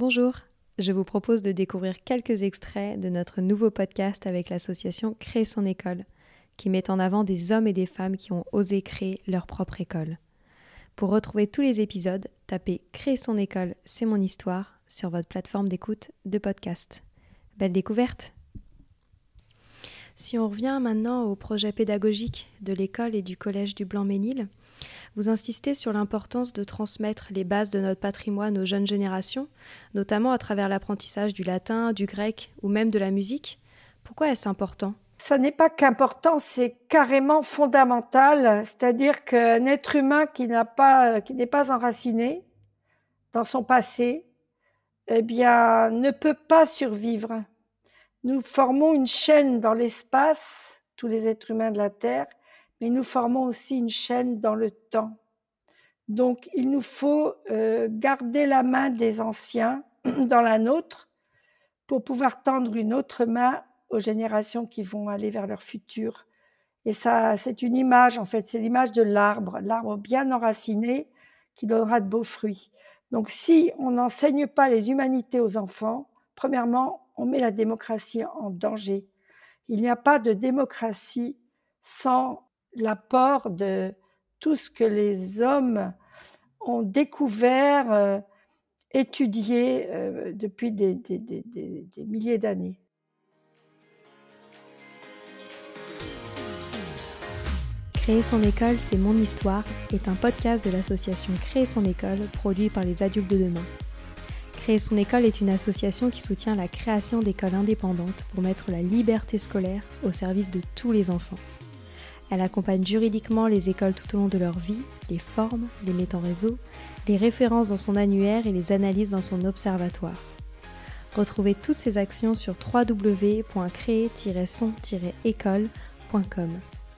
Bonjour, je vous propose de découvrir quelques extraits de notre nouveau podcast avec l'association Créer son école, qui met en avant des hommes et des femmes qui ont osé créer leur propre école. Pour retrouver tous les épisodes, tapez Créer son école, c'est mon histoire sur votre plateforme d'écoute de podcast. Belle découverte Si on revient maintenant au projet pédagogique de l'école et du collège du Blanc-Ménil, vous insistez sur l'importance de transmettre les bases de notre patrimoine aux jeunes générations, notamment à travers l'apprentissage du latin, du grec ou même de la musique. Pourquoi est-ce important? Ça n'est pas qu'important, c'est carrément fondamental. C'est-à-dire qu'un être humain qui qui n'est pas enraciné dans son passé, eh bien, ne peut pas survivre. Nous formons une chaîne dans l'espace, tous les êtres humains de la Terre, mais nous formons aussi une chaîne dans le temps. Donc il nous faut euh, garder la main des anciens dans la nôtre pour pouvoir tendre une autre main aux générations qui vont aller vers leur futur. Et ça, c'est une image, en fait, c'est l'image de l'arbre, l'arbre bien enraciné qui donnera de beaux fruits. Donc si on n'enseigne pas les humanités aux enfants, premièrement, on met la démocratie en danger. Il n'y a pas de démocratie sans l'apport de tout ce que les hommes ont découvert, euh, étudié euh, depuis des, milliers d'années. Créer son école, c'est mon histoire est un podcast de l'association Créer son école produit par les adultes de demain. Créer son école est une association qui soutient la création d'écoles indépendantes pour mettre la liberté scolaire au service de tous les enfants. Elle accompagne juridiquement les écoles tout au long de leur vie, les forme, les met en réseau, les références dans son annuaire et les analyses dans son observatoire. Retrouvez toutes ces actions sur www.créer-son-école.com.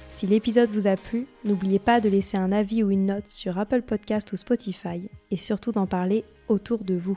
Si l'épisode vous a plu, n'oubliez pas de laisser un avis ou une note sur Apple Podcast ou Spotify et surtout d'en parler autour de vous.